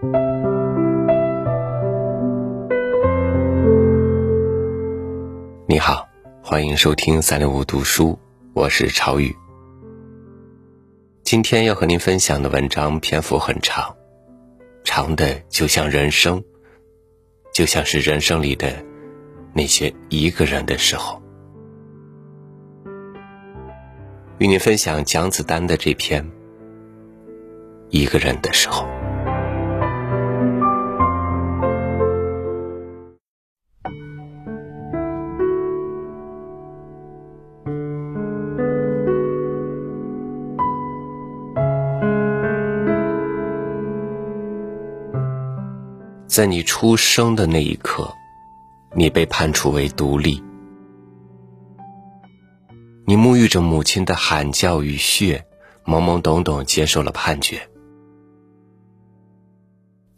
你好，欢迎收听三六五读书，我是朝雨。今天要和您分享的文章篇幅很长，长的就像人生，就像是人生里的那些一个人的时候。与您分享蒋子丹的这篇《一个人的时候》。在你出生的那一刻，你被判处为独立。你沐浴着母亲的喊叫与血，懵懵懂懂接受了判决。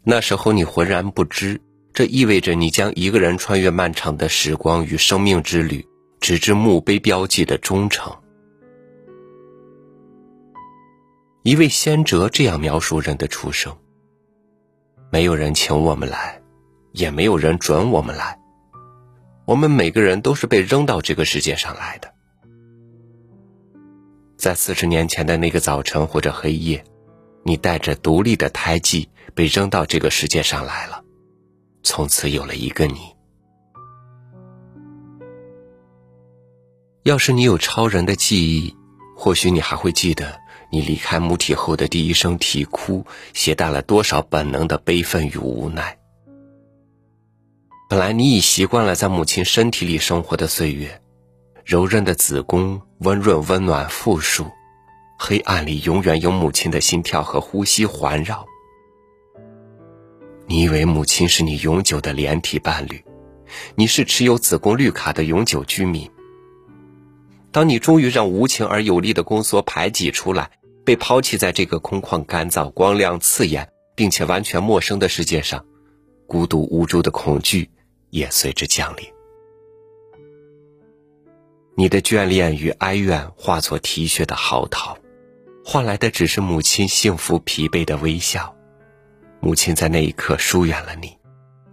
那时候你浑然不知，这意味着你将一个人穿越漫长的时光与生命之旅，直至墓碑标记的忠诚。一位先哲这样描述人的出生。没有人请我们来，也没有人准我们来。我们每个人都是被扔到这个世界上来的。在四十年前的那个早晨或者黑夜，你带着独立的胎记被扔到这个世界上来了，从此有了一个你。要是你有超人的记忆，或许你还会记得。你离开母体后的第一声啼哭，携带了多少本能的悲愤与无奈？本来你已习惯了在母亲身体里生活的岁月，柔韧的子宫温润温暖复数，黑暗里永远有母亲的心跳和呼吸环绕。你以为母亲是你永久的连体伴侣，你是持有子宫绿卡的永久居民。当你终于让无情而有力的宫缩排挤出来。被抛弃在这个空旷、干燥、光亮、刺眼，并且完全陌生的世界上，孤独无助的恐惧也随之降临。你的眷恋与哀怨化作啼血的嚎啕，换来的只是母亲幸福疲惫的微笑。母亲在那一刻疏远了你，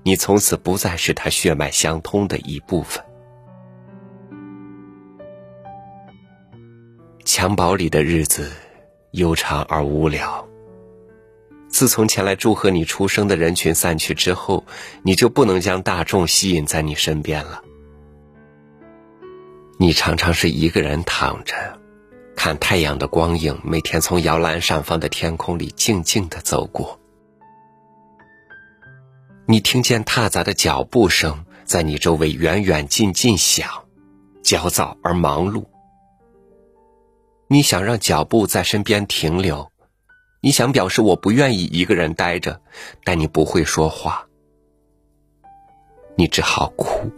你从此不再是她血脉相通的一部分。襁褓里的日子。悠长而无聊。自从前来祝贺你出生的人群散去之后，你就不能将大众吸引在你身边了。你常常是一个人躺着，看太阳的光影每天从摇篮上方的天空里静静的走过。你听见踏杂的脚步声在你周围远远近近响，焦躁而忙碌。你想让脚步在身边停留，你想表示我不愿意一个人待着，但你不会说话，你只好哭。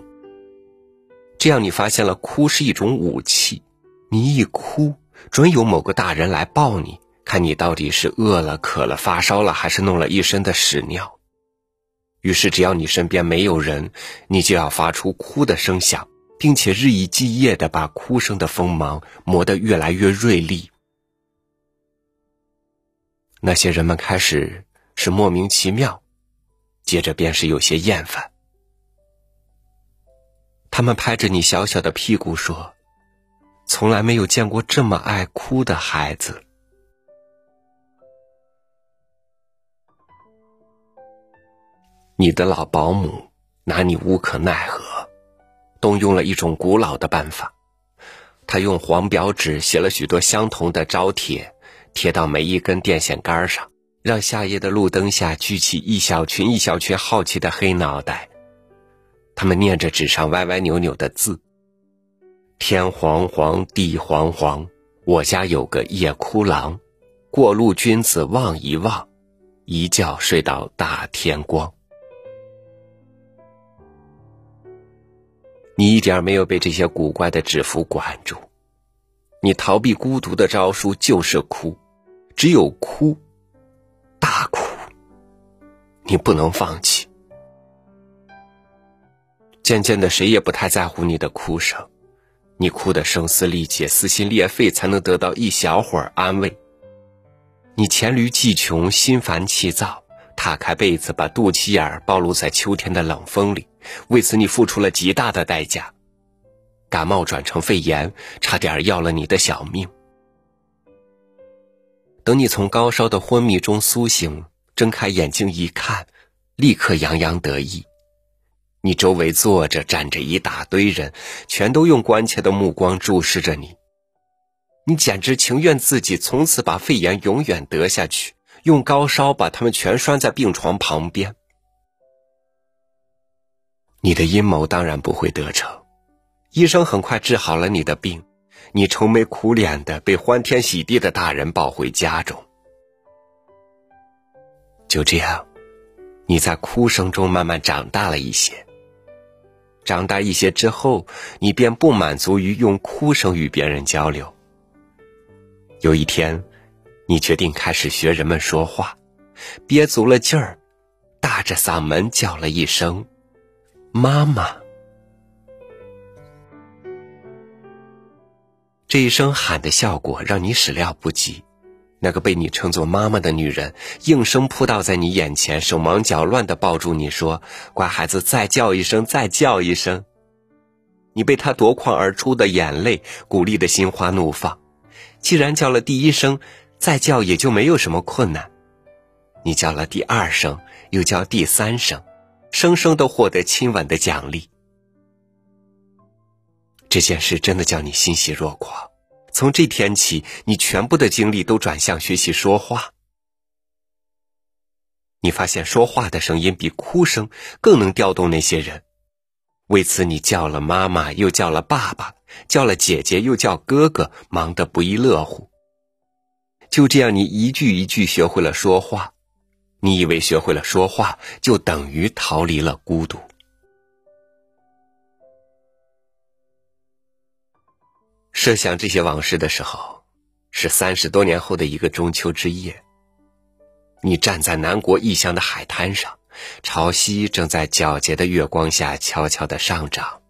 这样，你发现了哭是一种武器，你一哭，准有某个大人来抱你，看你到底是饿了、渴了、发烧了，还是弄了一身的屎尿。于是，只要你身边没有人，你就要发出哭的声响。并且日以继夜的把哭声的锋芒磨得越来越锐利。那些人们开始是莫名其妙，接着便是有些厌烦。他们拍着你小小的屁股说：“从来没有见过这么爱哭的孩子。”你的老保姆拿你无可奈何。动用了一种古老的办法，他用黄表纸写了许多相同的招帖，贴到每一根电线杆上，让夏夜的路灯下聚起一小群一小群好奇的黑脑袋。他们念着纸上歪歪扭扭的字：“天黄黄，地黄黄，我家有个夜哭郎，过路君子望一望，一觉睡到大天光。”你一点没有被这些古怪的纸符管住，你逃避孤独的招数就是哭，只有哭，大哭。你不能放弃。渐渐的，谁也不太在乎你的哭声，你哭得声嘶力竭、撕心裂肺，才能得到一小会儿安慰。你黔驴技穷、心烦气躁，踏开被子，把肚脐眼儿暴露在秋天的冷风里，为此你付出了极大的代价，感冒转成肺炎，差点要了你的小命。等你从高烧的昏迷中苏醒，睁开眼睛一看，立刻洋洋得意。你周围坐着站着一大堆人，全都用关切的目光注视着你。你简直情愿自己从此把肺炎永远得下去。用高烧把他们全拴在病床旁边。你的阴谋当然不会得逞，医生很快治好了你的病，你愁眉苦脸的被欢天喜地的大人抱回家中。就这样，你在哭声中慢慢长大了一些。长大一些之后，你便不满足于用哭声与别人交流。有一天。你决定开始学人们说话，憋足了劲儿，大着嗓门叫了一声“妈妈”。这一声喊的效果让你始料不及，那个被你称作妈妈的女人应声扑倒在你眼前，手忙脚乱的抱住你说：“乖孩子，再叫一声，再叫一声。”你被她夺眶而出的眼泪鼓励的心花怒放，既然叫了第一声。再叫也就没有什么困难。你叫了第二声，又叫第三声，声声都获得亲吻的奖励。这件事真的叫你欣喜若狂。从这天起，你全部的精力都转向学习说话。你发现说话的声音比哭声更能调动那些人，为此你叫了妈妈，又叫了爸爸，叫了姐姐，又叫哥哥，忙得不亦乐乎。就这样，你一句一句学会了说话。你以为学会了说话就等于逃离了孤独？设想这些往事的时候，是三十多年后的一个中秋之夜。你站在南国异乡的海滩上，潮汐正在皎洁的月光下悄悄的上涨。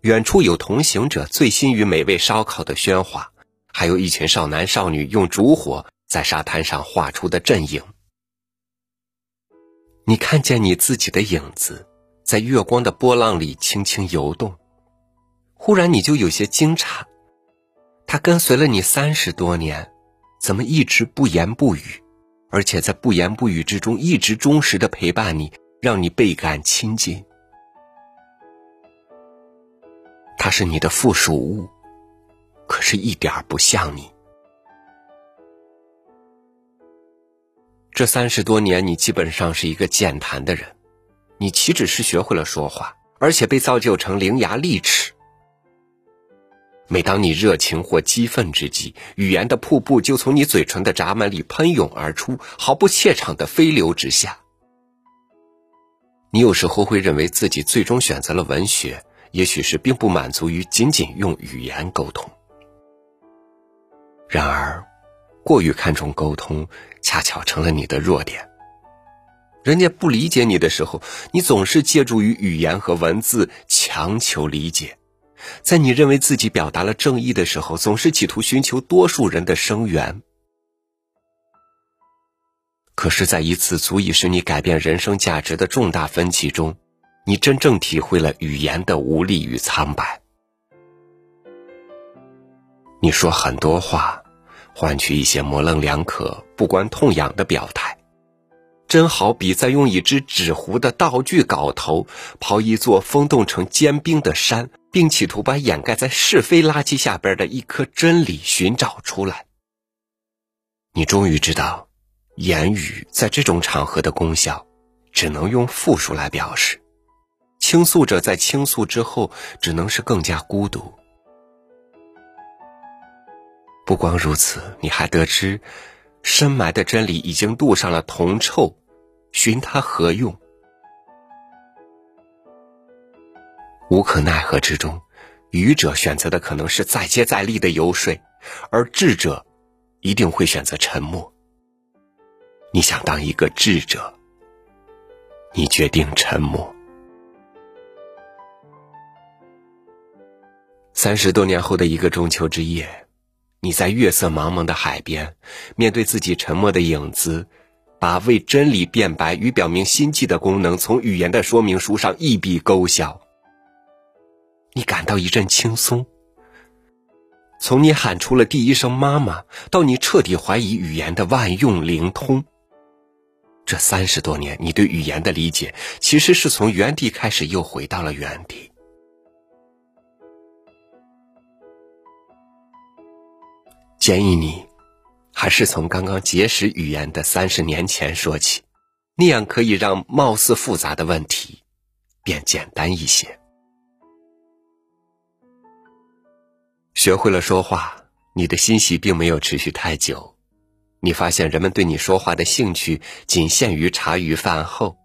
远处有同行者醉心于美味烧烤的喧哗。还有一群少男少女用烛火在沙滩上画出的阵影。你看见你自己的影子在月光的波浪里轻轻游动，忽然你就有些惊诧，他跟随了你三十多年，怎么一直不言不语，而且在不言不语之中一直忠实的陪伴你，让你倍感亲近。他是你的附属物。可是，一点不像你。这三十多年，你基本上是一个健谈的人，你岂止是学会了说话，而且被造就成伶牙俐齿。每当你热情或激愤之际，语言的瀑布就从你嘴唇的闸门里喷涌而出，毫不怯场的飞流直下。你有时候会认为自己最终选择了文学，也许是并不满足于仅仅用语言沟通。然而，过于看重沟通，恰巧成了你的弱点。人家不理解你的时候，你总是借助于语言和文字强求理解；在你认为自己表达了正义的时候，总是企图寻求多数人的声援。可是，在一次足以使你改变人生价值的重大分歧中，你真正体会了语言的无力与苍白。你说很多话，换取一些模棱两可、不关痛痒的表态，真好比在用一只纸糊的道具镐头刨一座风冻成坚冰的山，并企图把掩盖在是非垃圾下边的一颗真理寻找出来。你终于知道，言语在这种场合的功效，只能用复数来表示。倾诉者在倾诉之后，只能是更加孤独。不光如此，你还得知，深埋的真理已经镀上了铜臭，寻它何用？无可奈何之中，愚者选择的可能是再接再厉的游说，而智者一定会选择沉默。你想当一个智者，你决定沉默。三十多年后的一个中秋之夜。你在月色茫茫的海边，面对自己沉默的影子，把为真理辩白与表明心迹的功能从语言的说明书上一笔勾销。你感到一阵轻松。从你喊出了第一声“妈妈”，到你彻底怀疑语言的万用灵通，这三十多年，你对语言的理解其实是从原地开始，又回到了原地。建议你，还是从刚刚结识语言的三十年前说起，那样可以让貌似复杂的问题变简单一些。学会了说话，你的欣喜并没有持续太久。你发现人们对你说话的兴趣仅限于茶余饭后，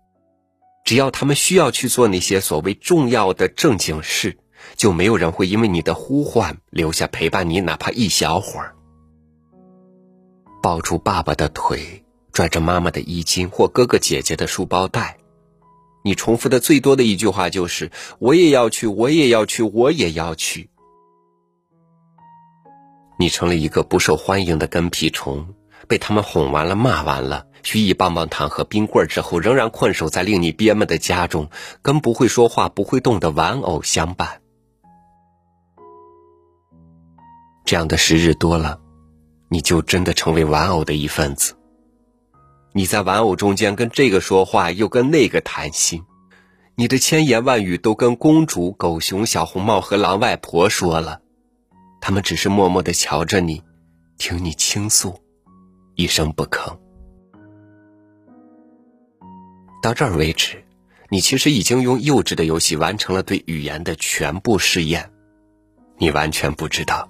只要他们需要去做那些所谓重要的正经事，就没有人会因为你的呼唤留下陪伴你哪怕一小会儿。抱住爸爸的腿，拽着妈妈的衣襟或哥哥姐姐的书包带，你重复的最多的一句话就是“我也要去，我也要去，我也要去”。你成了一个不受欢迎的跟屁虫，被他们哄完了、骂完了，许以棒棒糖和冰棍之后，仍然困守在令你憋闷的家中，跟不会说话、不会动的玩偶相伴。这样的时日多了，你就真的成为玩偶的一份子。你在玩偶中间跟这个说话，又跟那个谈心，你的千言万语都跟公主、狗熊、小红帽和狼外婆说了。他们只是默默的瞧着你，听你倾诉，一声不吭。到这儿为止，你其实已经用幼稚的游戏完成了对语言的全部试验，你完全不知道。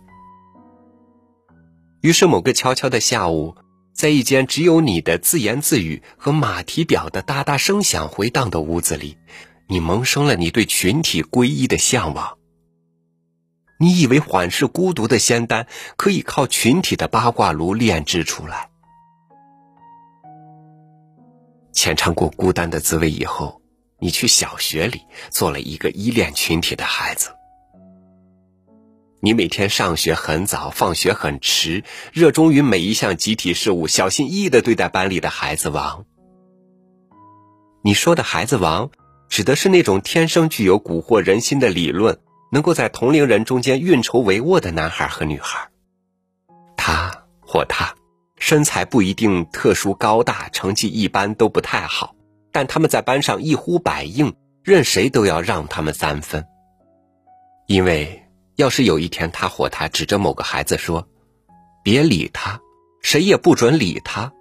于是某个悄悄的下午，在一间只有你的自言自语和马蹄表的哒哒声响回荡的屋子里，你萌生了你对群体归一的向往。你以为缓释孤独的仙丹可以靠群体的八卦炉炼制出来？浅尝过孤单的滋味以后，你去小学里做了一个依恋群体的孩子。你每天上学很早，放学很迟，热衷于每一项集体事务，小心翼翼的对待班里的孩子王。你说的孩子王，指的是那种天生具有蛊惑人心的理论。能够在同龄人中间运筹帷幄的男孩和女孩，他或她身材不一定特殊高大，成绩一般都不太好，但他们在班上一呼百应，任谁都要让他们三分。因为要是有一天他或她指着某个孩子说：“别理他，谁也不准理他。”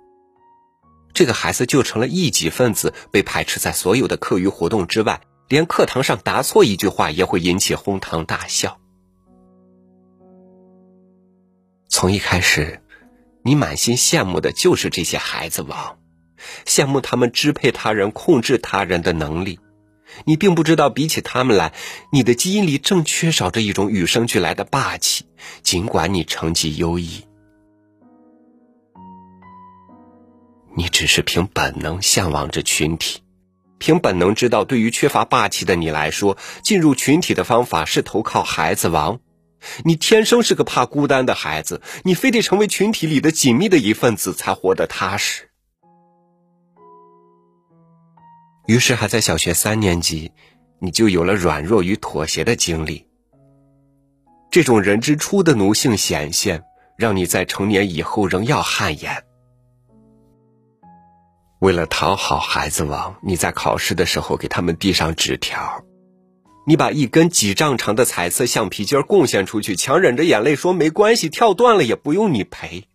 这个孩子就成了异己分子，被排斥在所有的课余活动之外。连课堂上答错一句话也会引起哄堂大笑。从一开始，你满心羡慕的就是这些孩子王，羡慕他们支配他人、控制他人的能力。你并不知道，比起他们来，你的基因里正缺少着一种与生俱来的霸气。尽管你成绩优异，你只是凭本能向往着群体。凭本能知道，对于缺乏霸气的你来说，进入群体的方法是投靠孩子王。你天生是个怕孤单的孩子，你非得成为群体里的紧密的一份子才活得踏实。于是，还在小学三年级，你就有了软弱与妥协的经历。这种人之初的奴性显现，让你在成年以后仍要汗颜。为了讨好孩子王，你在考试的时候给他们递上纸条，你把一根几丈长的彩色橡皮筋贡献出去，强忍着眼泪说：“没关系，跳断了也不用你赔。”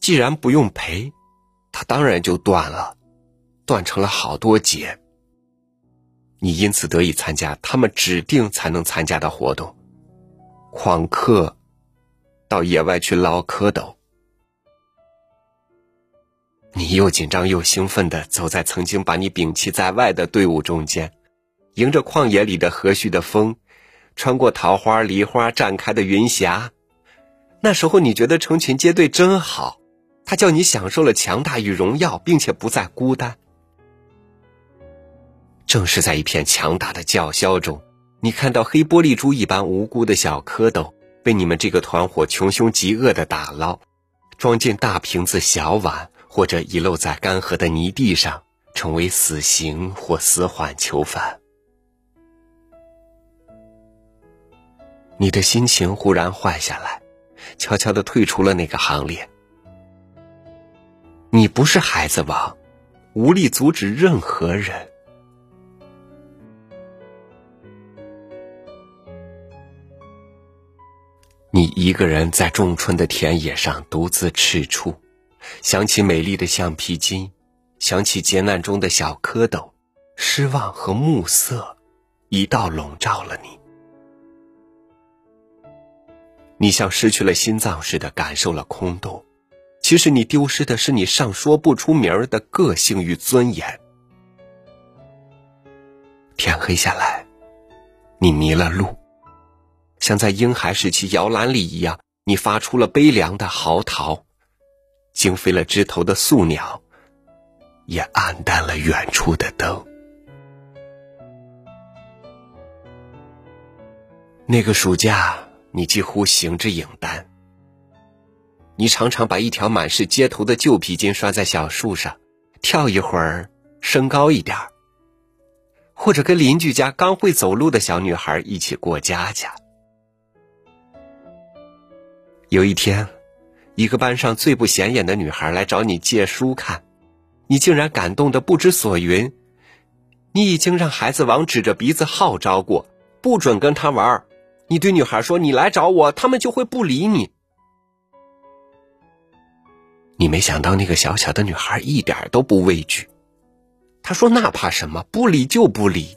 既然不用赔，它当然就断了，断成了好多节。你因此得以参加他们指定才能参加的活动，旷课，到野外去捞蝌蚪。你又紧张又兴奋的走在曾经把你摒弃在外的队伍中间，迎着旷野里的和煦的风，穿过桃花、梨花绽开的云霞。那时候你觉得成群结队真好，它叫你享受了强大与荣耀，并且不再孤单。正是在一片强大的叫嚣中，你看到黑玻璃珠一般无辜的小蝌蚪被你们这个团伙穷凶极恶的打捞，装进大瓶子、小碗。或者遗漏在干涸的泥地上，成为死刑或死缓囚犯。你的心情忽然坏下来，悄悄的退出了那个行列。你不是孩子王，无力阻止任何人。你一个人在仲春的田野上独自踟蹰，想起美丽的橡皮筋，想起劫难中的小蝌蚪，失望和暮色一道笼罩了你。你像失去了心脏似的感受了空洞，其实你丢失的是你尚说不出名儿的个性与尊严。天黑下来，你迷了路，像在婴孩时期摇篮里一样，你发出了悲凉的嚎啕，惊飞了枝头的宿鸟，也暗淡了远处的灯。那个暑假。你几乎行之影单。你常常把一条满是街头的旧皮筋拴在小树上，跳一会儿，升高一点或者跟邻居家刚会走路的小女孩一起过家家。有一天，一个班上最不显眼的女孩来找你借书看，你竟然感动的不知所云。你已经让孩子王指着鼻子号召过，不准跟他玩你对女孩说：“你来找我，他们就会不理你。”你没想到那个小小的女孩一点都不畏惧，她说：“那怕什么？不理就不理。”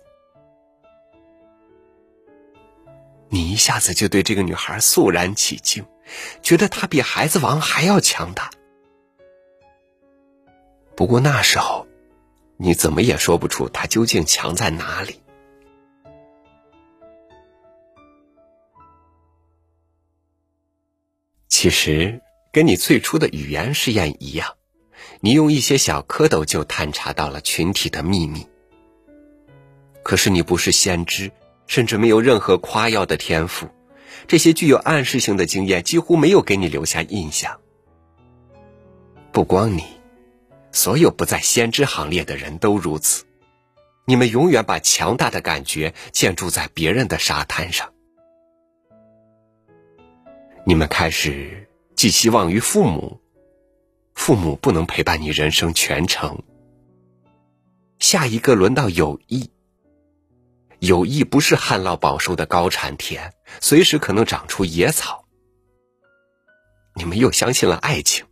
你一下子就对这个女孩肃然起敬，觉得他比孩子王还要强大。不过那时候，你怎么也说不出他究竟强在哪里。其实，跟你最初的语言试验一样，你用一些小蝌蚪就探查到了群体的秘密。可是你不是先知，甚至没有任何夸耀的天赋，这些具有暗示性的经验几乎没有给你留下印象。不光你，所有不在先知行列的人都如此。你们永远把强大的感觉建筑在别人的沙滩上。你们开始寄希望于父母，父母不能陪伴你人生全程。下一个轮到友谊，友谊不是旱涝保收的高产田，随时可能长出野草。你们又相信了爱情，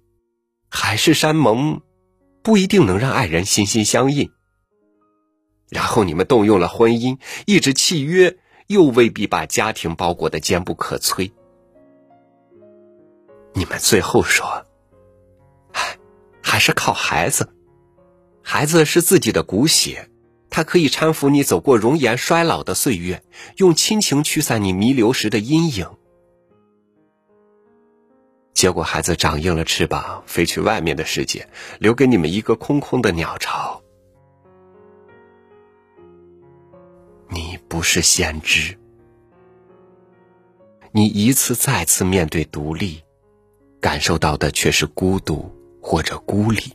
海誓山盟不一定能让爱人心心相印。然后你们动用了婚姻，一纸契约又未必把家庭包裹的坚不可摧。你们最后说：“唉，还是靠孩子。孩子是自己的骨血，他可以搀扶你走过容颜衰老的岁月，用亲情驱散你弥留时的阴影。”结果，孩子长硬了翅膀，飞去外面的世界，留给你们一个空空的鸟巢。你不是先知，你一次再次面对独立。感受到的却是孤独或者孤立。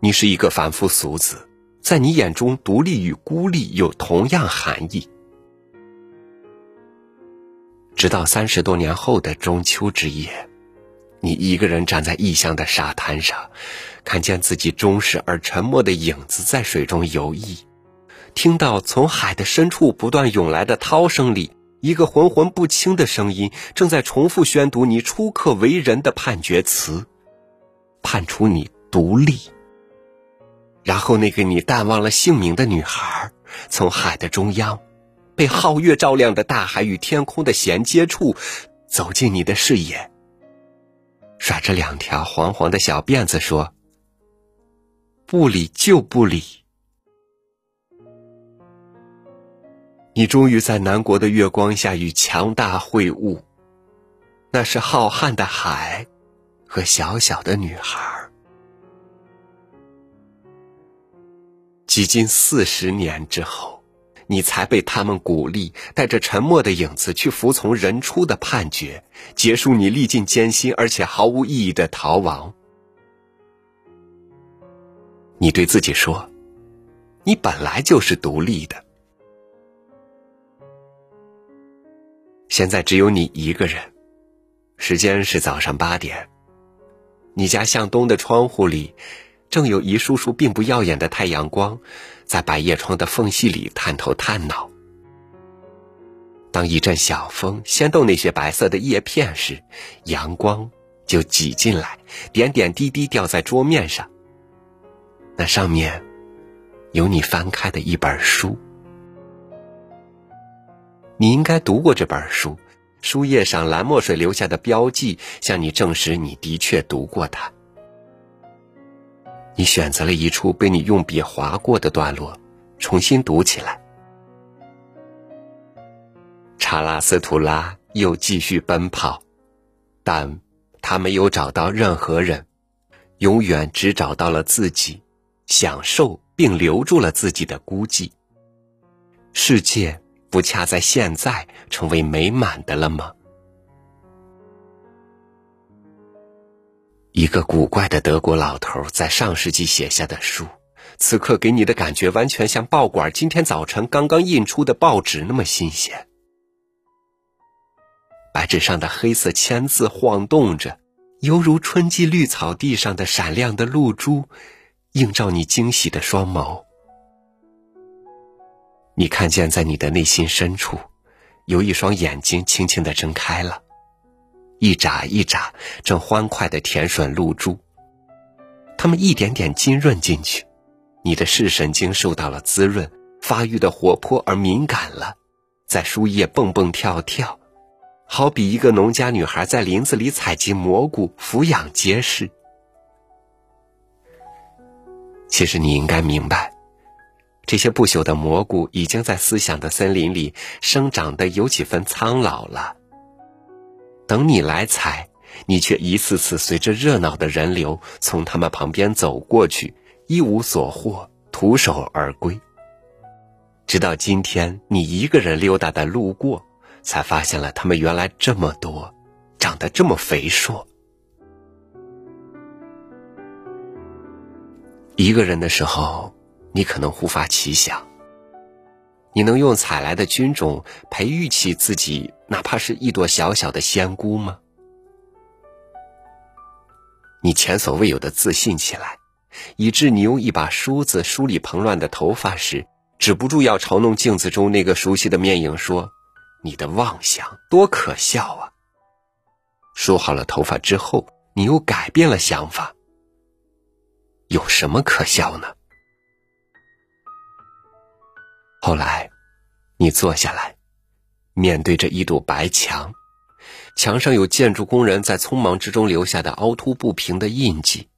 你是一个凡夫俗子，在你眼中，独立与孤立有同样含义。直到三十多年后的中秋之夜，你一个人站在异乡的沙滩上，看见自己忠实而沉默的影子在水中游弋，听到从海的深处不断涌来的涛声里。一个浑浑不清的声音正在重复宣读你初刻为人的判决词，判处你独立。然后，那个你淡忘了姓名的女孩，从海的中央，被皓月照亮的大海与天空的衔接处，走进你的视野，甩着两条黄黄的小辫子说：“不理就不理。”你终于在南国的月光下与强大会晤，那是浩瀚的海和小小的女孩。几近四十年之后，你才被他们鼓励，带着沉默的影子去服从人初的判决，结束你历尽艰辛而且毫无意义的逃亡。你对自己说：“你本来就是独立的。”现在只有你一个人，时间是早上八点。你家向东的窗户里，正有一束束并不耀眼的太阳光，在百叶窗的缝隙里探头探脑。当一阵小风掀动那些白色的叶片时，阳光就挤进来，点点滴滴掉在桌面上。那上面有你翻开的一本书，你应该读过这本书。书页上蓝墨水留下的标记，向你证实你的确读过它。你选择了一处被你用笔划过的段落，重新读起来。查拉斯图拉又继续奔跑，但他没有找到任何人，永远只找到了自己，享受并留住了自己的孤寂。世界不恰在现在成为美满的了吗？一个古怪的德国老头在上世纪写下的书，此刻给你的感觉完全像报馆今天早晨刚刚印出的报纸那么新鲜。白纸上的黑色签字晃动着，犹如春季绿草地上的闪亮的露珠，映照你惊喜的双眸。你看见在你的内心深处，有一双眼睛轻轻的睁开了，一眨一眨，正欢快的舔吮露珠。它们一点点浸润进去，你的视神经受到了滋润，发育的活泼而敏感了，在树叶蹦蹦跳跳。好比一个农家女孩在林子里采集蘑菇，抚养结实。其实你应该明白，这些不朽的蘑菇已经在思想的森林里生长的有几分苍老了。等你来采，你却一次次随着热闹的人流从他们旁边走过去，一无所获，徒手而归。直到今天，你一个人溜达的路过。才发现了，他们原来这么多，长得这么肥硕。一个人的时候，你可能忽发奇想：你能用采来的菌种培育起自己，哪怕是一朵小小的仙菇吗？你前所未有的自信起来，以致你用一把梳子梳理蓬乱的头发时，止不住要嘲弄镜子中那个熟悉的面影，说。你的妄想多可笑啊！梳好了头发之后，你又改变了想法。有什么可笑呢？后来，你坐下来，面对着一堵白墙，墙上有建筑工人在匆忙之中留下的凹凸不平的印记。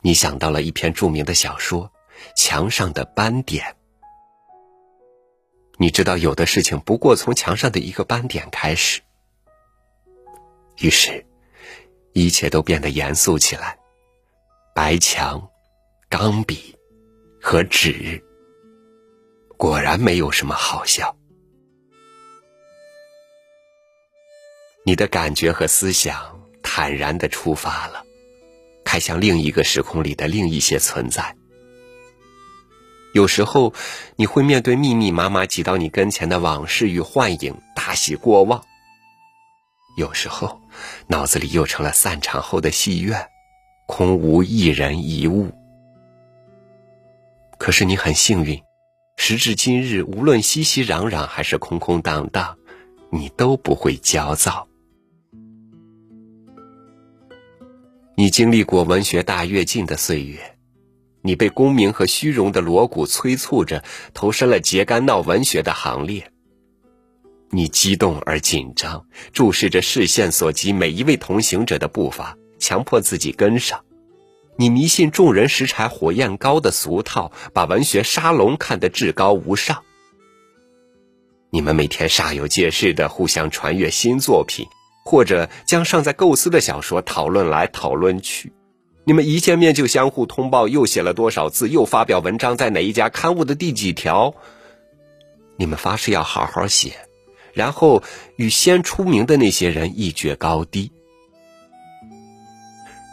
你想到了一篇著名的小说《墙上的斑点》。你知道，有的事情不过从墙上的一个斑点开始。于是，一切都变得严肃起来。白墙、钢笔和纸，果然没有什么好笑。你的感觉和思想坦然的出发了，开向另一个时空里的另一些存在。有时候，你会面对密密麻麻挤到你跟前的往事与幻影，大喜过望；有时候，脑子里又成了散场后的戏院，空无一人一物。可是你很幸运，时至今日，无论熙熙攘攘还是空空荡荡，你都不会焦躁。你经历过文学大跃进的岁月。你被功名和虚荣的锣鼓催促着，投身了揭竿闹文学的行列。你激动而紧张，注视着视线所及每一位同行者的步伐，强迫自己跟上。你迷信众人拾柴火焰高的俗套，把文学沙龙看得至高无上。你们每天煞有介事的互相传阅新作品，或者将尚在构思的小说讨论来讨论去。你们一见面就相互通报又写了多少字，又发表文章在哪一家刊物的第几条。你们发誓要好好写，然后与先出名的那些人一决高低。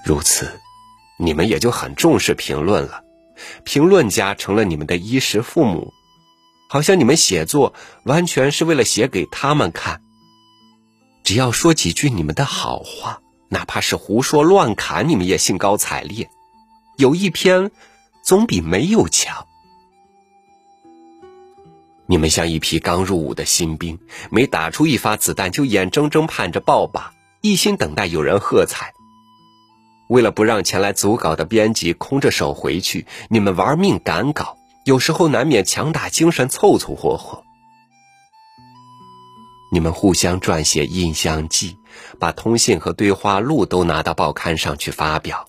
如此，你们也就很重视评论了，评论家成了你们的衣食父母，好像你们写作完全是为了写给他们看。只要说几句你们的好话，哪怕是胡说乱侃，你们也兴高采烈。有一篇，总比没有强。你们像一批刚入伍的新兵，每打出一发子弹，就眼睁睁盼着爆靶，一心等待有人喝彩。为了不让前来组稿的编辑空着手回去，你们玩命赶稿，有时候难免强打精神凑凑合合。你们互相撰写印象记，把通信和对话录都拿到报刊上去发表。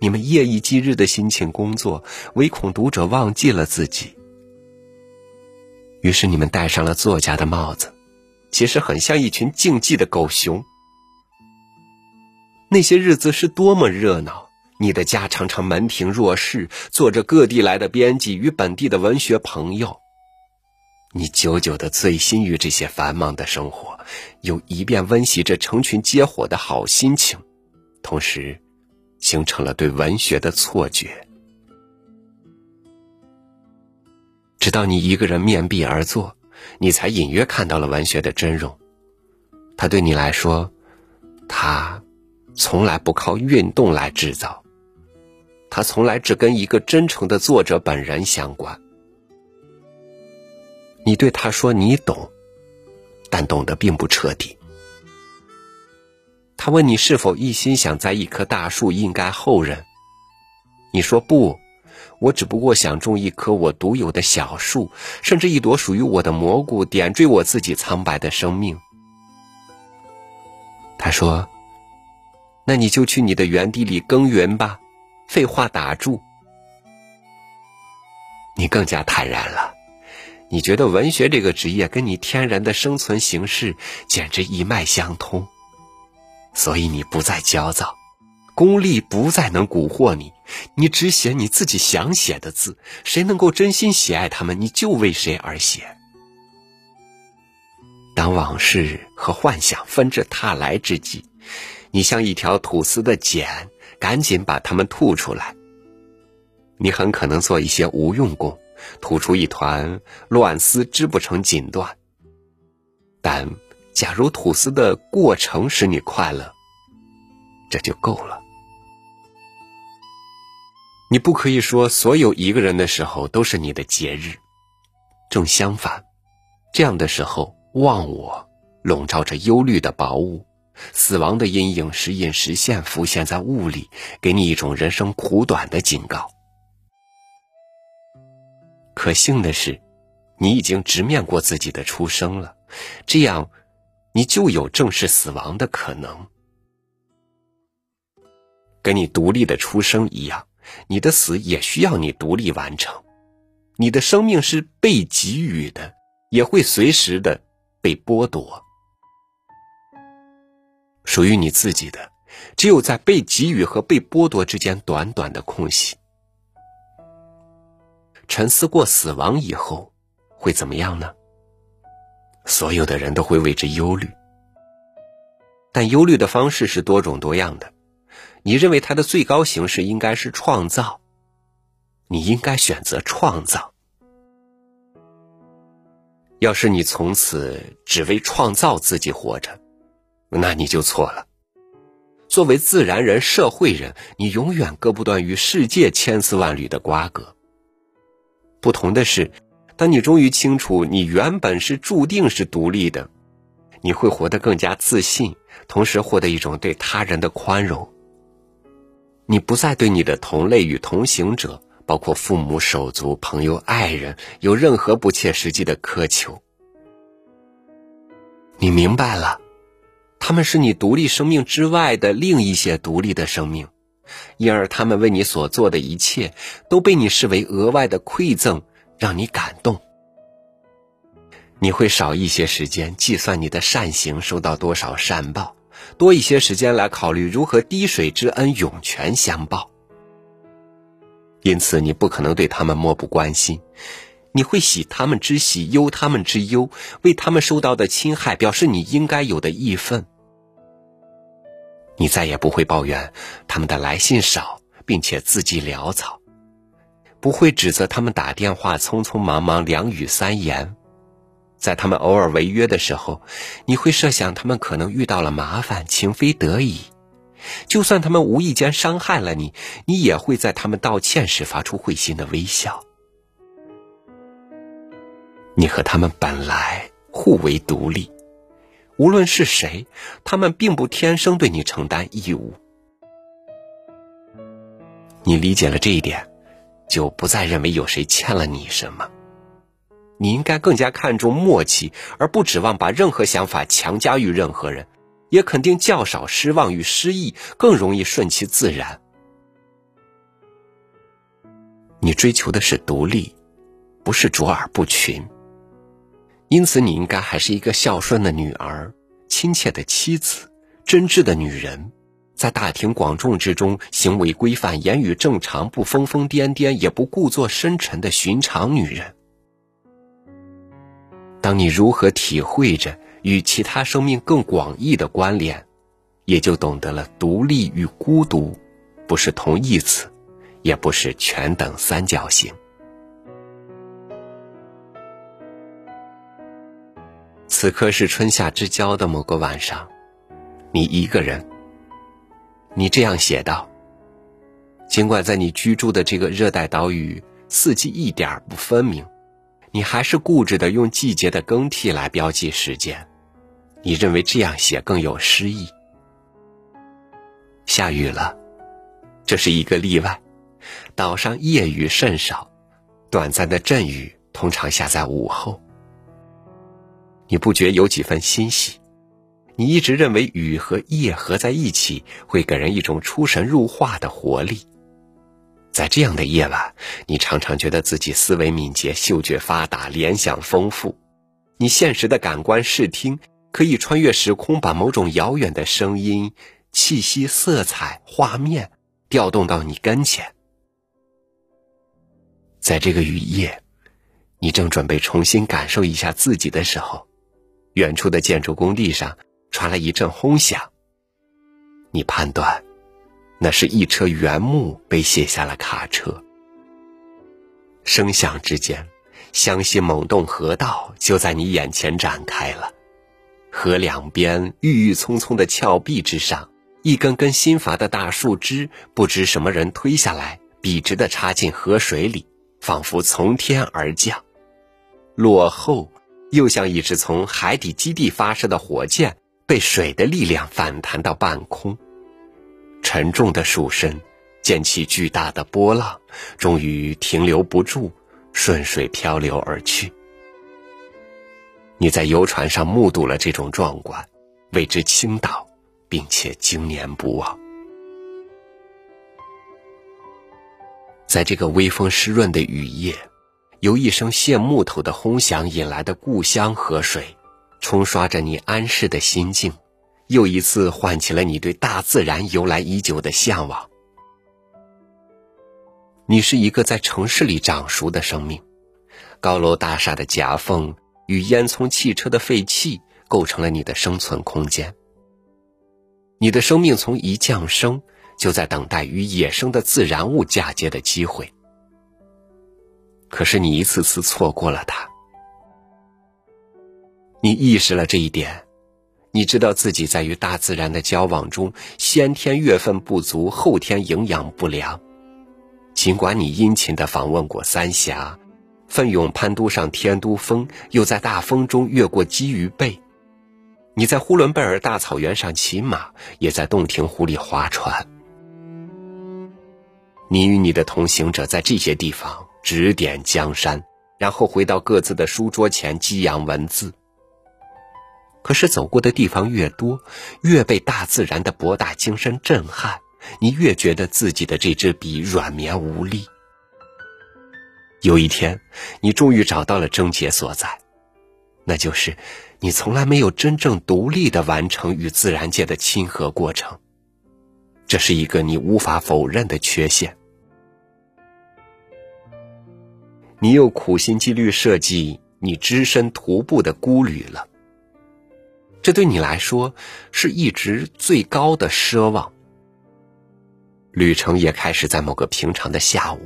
你们夜以继日的辛勤工作，唯恐读者忘记了自己。于是你们戴上了作家的帽子，其实很像一群竞技的狗熊。那些日子是多么热闹！你的家常常门庭若市，坐着各地来的编辑与本地的文学朋友。你久久的醉心于这些繁忙的生活，又一遍温习着成群结伙的好心情，同时形成了对文学的错觉。直到你一个人面壁而坐，你才隐约看到了文学的真容。他对你来说，他从来不靠运动来制造，他从来只跟一个真诚的作者本人相关。你对他说你懂，但懂得并不彻底。他问你是否一心想栽一棵大树荫盖后人，你说不。我只不过想种一棵我独有的小树，甚至一朵属于我的蘑菇，点缀我自己苍白的生命。他说：“那你就去你的园地里耕耘吧。”废话打住。你更加坦然了，你觉得文学这个职业跟你天然的生存形式简直一脉相通，所以你不再焦躁。功利不再能蛊惑你，你只写你自己想写的字，谁能够真心喜爱他们，你就为谁而写。当往事和幻想纷至沓来之际，你像一条吐丝的茧，赶紧把它们吐出来。你很可能做一些无用功，吐出一团乱丝，织不成锦缎。但假如吐丝的过程使你快乐，这就够了。你不可以说所有一个人的时候都是你的节日，正相反，这样的时候忘我笼罩着忧虑的薄雾，死亡的阴影时隐时现浮现在雾里，给你一种人生苦短的警告。可幸的是，你已经直面过自己的出生了，这样，你就有正视死亡的可能，跟你独立的出生一样。你的死也需要你独立完成，你的生命是被给予的，也会随时的被剥夺。属于你自己的，只有在被给予和被剥夺之间短短的空隙。沉思过死亡以后会怎么样呢？所有的人都会为之忧虑，但忧虑的方式是多种多样的。你认为它的最高形式应该是创造，你应该选择创造。要是你从此只为创造自己活着，那你就错了。作为自然人、社会人，你永远割不断与世界千丝万缕的瓜葛。不同的是，当你终于清楚你原本是注定是独立的，你会活得更加自信，同时获得一种对他人的宽容。你不再对你的同类与同行者，包括父母、手足、朋友、爱人，有任何不切实际的苛求。你明白了，他们是你独立生命之外的另一些独立的生命，因而他们为你所做的一切都被你视为额外的馈赠，让你感动。你会少一些时间计算你的善行收到多少善报。多一些时间来考虑如何滴水之恩涌泉相报，因此你不可能对他们漠不关心，你会喜他们之喜，忧他们之忧，为他们受到的侵害表示你应该有的义愤。你再也不会抱怨他们的来信少，并且字迹潦草，不会指责他们打电话匆匆忙忙两语三言。在他们偶尔违约的时候，你会设想他们可能遇到了麻烦，情非得已。就算他们无意间伤害了你，你也会在他们道歉时发出会心的微笑。你和他们本来互为独立，无论是谁，他们并不天生对你承担义务。你理解了这一点，就不再认为有谁欠了你什么。你应该更加看重默契，而不指望把任何想法强加于任何人，也肯定较少失望与失意，更容易顺其自然。你追求的是独立，不是卓尔不群。因此，你应该还是一个孝顺的女儿、亲切的妻子、真挚的女人，在大庭广众之中行为规范、言语正常、不疯疯癫癫，也不故作深沉的寻常女人。当你如何体会着与其他生命更广义的关联，也就懂得了独立与孤独不是同义词，也不是全等三角形。此刻是春夏之交的某个晚上，你一个人。你这样写道：“尽管在你居住的这个热带岛屿四季一点不分明。”你还是固执的用季节的更替来标记时间，你认为这样写更有诗意。下雨了，这是一个例外。岛上夜雨甚少，短暂的阵雨通常下在午后。你不觉有几分欣喜？你一直认为雨和夜合在一起会给人一种出神入化的活力。在这样的夜晚，你常常觉得自己思维敏捷、嗅觉发达、联想丰富。你现实的感官视听可以穿越时空，把某种遥远的声音、气息、色彩、画面调动到你跟前。在这个雨夜，你正准备重新感受一下自己的时候，远处的建筑工地上传来一阵轰响。你判断。那是一车原木被卸下了卡车，声响之间，湘西猛洞河道就在你眼前展开了。河两边郁郁葱葱的峭壁之上，一根根新伐的大树枝，不知什么人推下来，笔直的插进河水里，仿佛从天而降。落后，又像一只从海底基地发射的火箭，被水的力量反弹到半空。沉重的树身，溅起巨大的波浪，终于停留不住，顺水漂流而去。你在游船上目睹了这种壮观，为之倾倒，并且经年不忘。在这个微风湿润的雨夜，由一声卸木头的轰响引来的故乡河水，冲刷着你安适的心境。又一次唤起了你对大自然由来已久的向往。你是一个在城市里长熟的生命，高楼大厦的夹缝与烟囱汽车的废气构成了你的生存空间。你的生命从一降生就在等待与野生的自然物嫁接的机会，可是你一次次错过了它。你意识了这一点。你知道自己在与大自然的交往中，先天月份不足，后天营养不良。尽管你殷勤的访问过三峡，奋勇攀登上天都峰，又在大风中越过基鱼背，你在呼伦贝尔大草原上骑马，也在洞庭湖里划船。你与你的同行者在这些地方指点江山，然后回到各自的书桌前激扬文字。可是走过的地方越多，越被大自然的博大精深震撼，你越觉得自己的这支笔软绵无力。有一天，你终于找到了症结所在，那就是你从来没有真正独立的完成与自然界的亲和过程。这是一个你无法否认的缺陷。你又苦心积虑设计你只身徒步的孤旅了。这对你来说是一直最高的奢望。旅程也开始在某个平常的下午，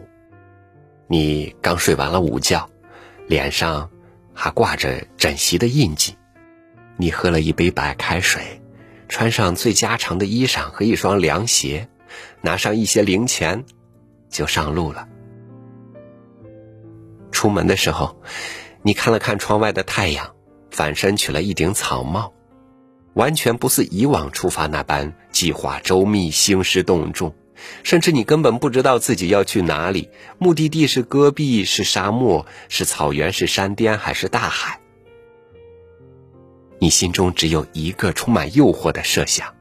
你刚睡完了午觉，脸上还挂着枕席的印记。你喝了一杯白开水，穿上最家常的衣裳和一双凉鞋，拿上一些零钱，就上路了。出门的时候，你看了看窗外的太阳，反身取了一顶草帽，完全不似以往出发那般计划周密、兴师动众。甚至你根本不知道自己要去哪里，目的地是戈壁，是沙漠，是草原，是山巅，还是大海？你心中只有一个充满诱惑的设想，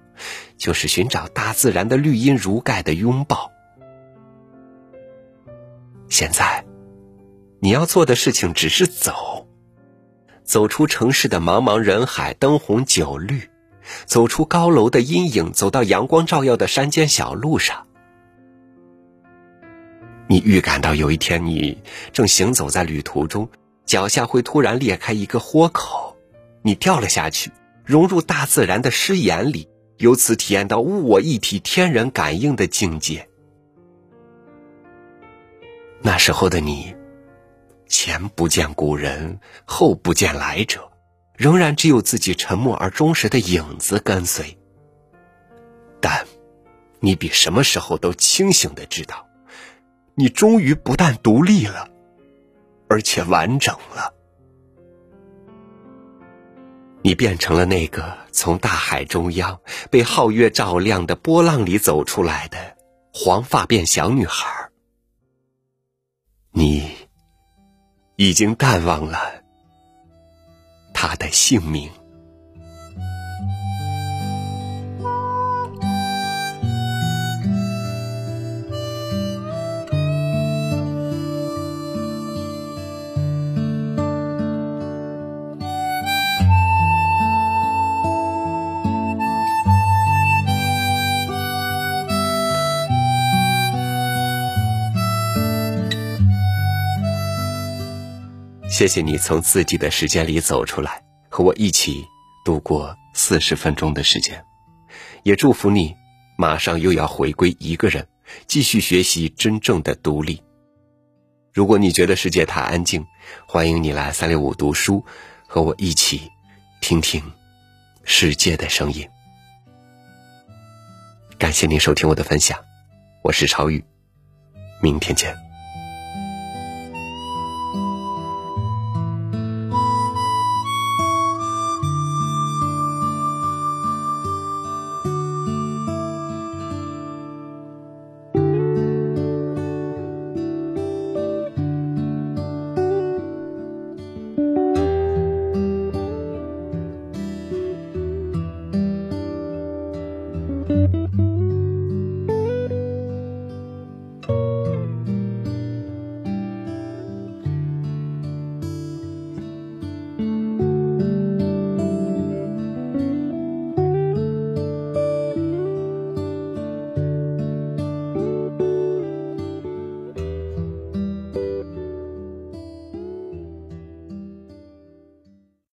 就是寻找大自然的绿荫如盖的拥抱。现在，你要做的事情只是走，走出城市的茫茫人海，灯红酒绿，走出高楼的阴影，走到阳光照耀的山间小路上。你预感到有一天，你正行走在旅途中，脚下会突然裂开一个豁口，你掉了下去，融入大自然的诗眼里，由此体验到物我一体、天人感应的境界。那时候的你，前不见古人，后不见来者，仍然只有自己沉默而忠实的影子跟随。但，你比什么时候都清醒的知道。你终于不但独立了，而且完整了。你变成了那个从大海中央被皓月照亮的波浪里走出来的黄发辫小女孩。你已经淡忘了他的姓名。谢谢你从自己的时间里走出来，和我一起度过四十分钟的时间，也祝福你马上又要回归一个人，继续学习真正的独立。如果你觉得世界太安静，欢迎你来三六五读书，和我一起听听世界的声音。感谢您收听我的分享，我是超宇，明天见。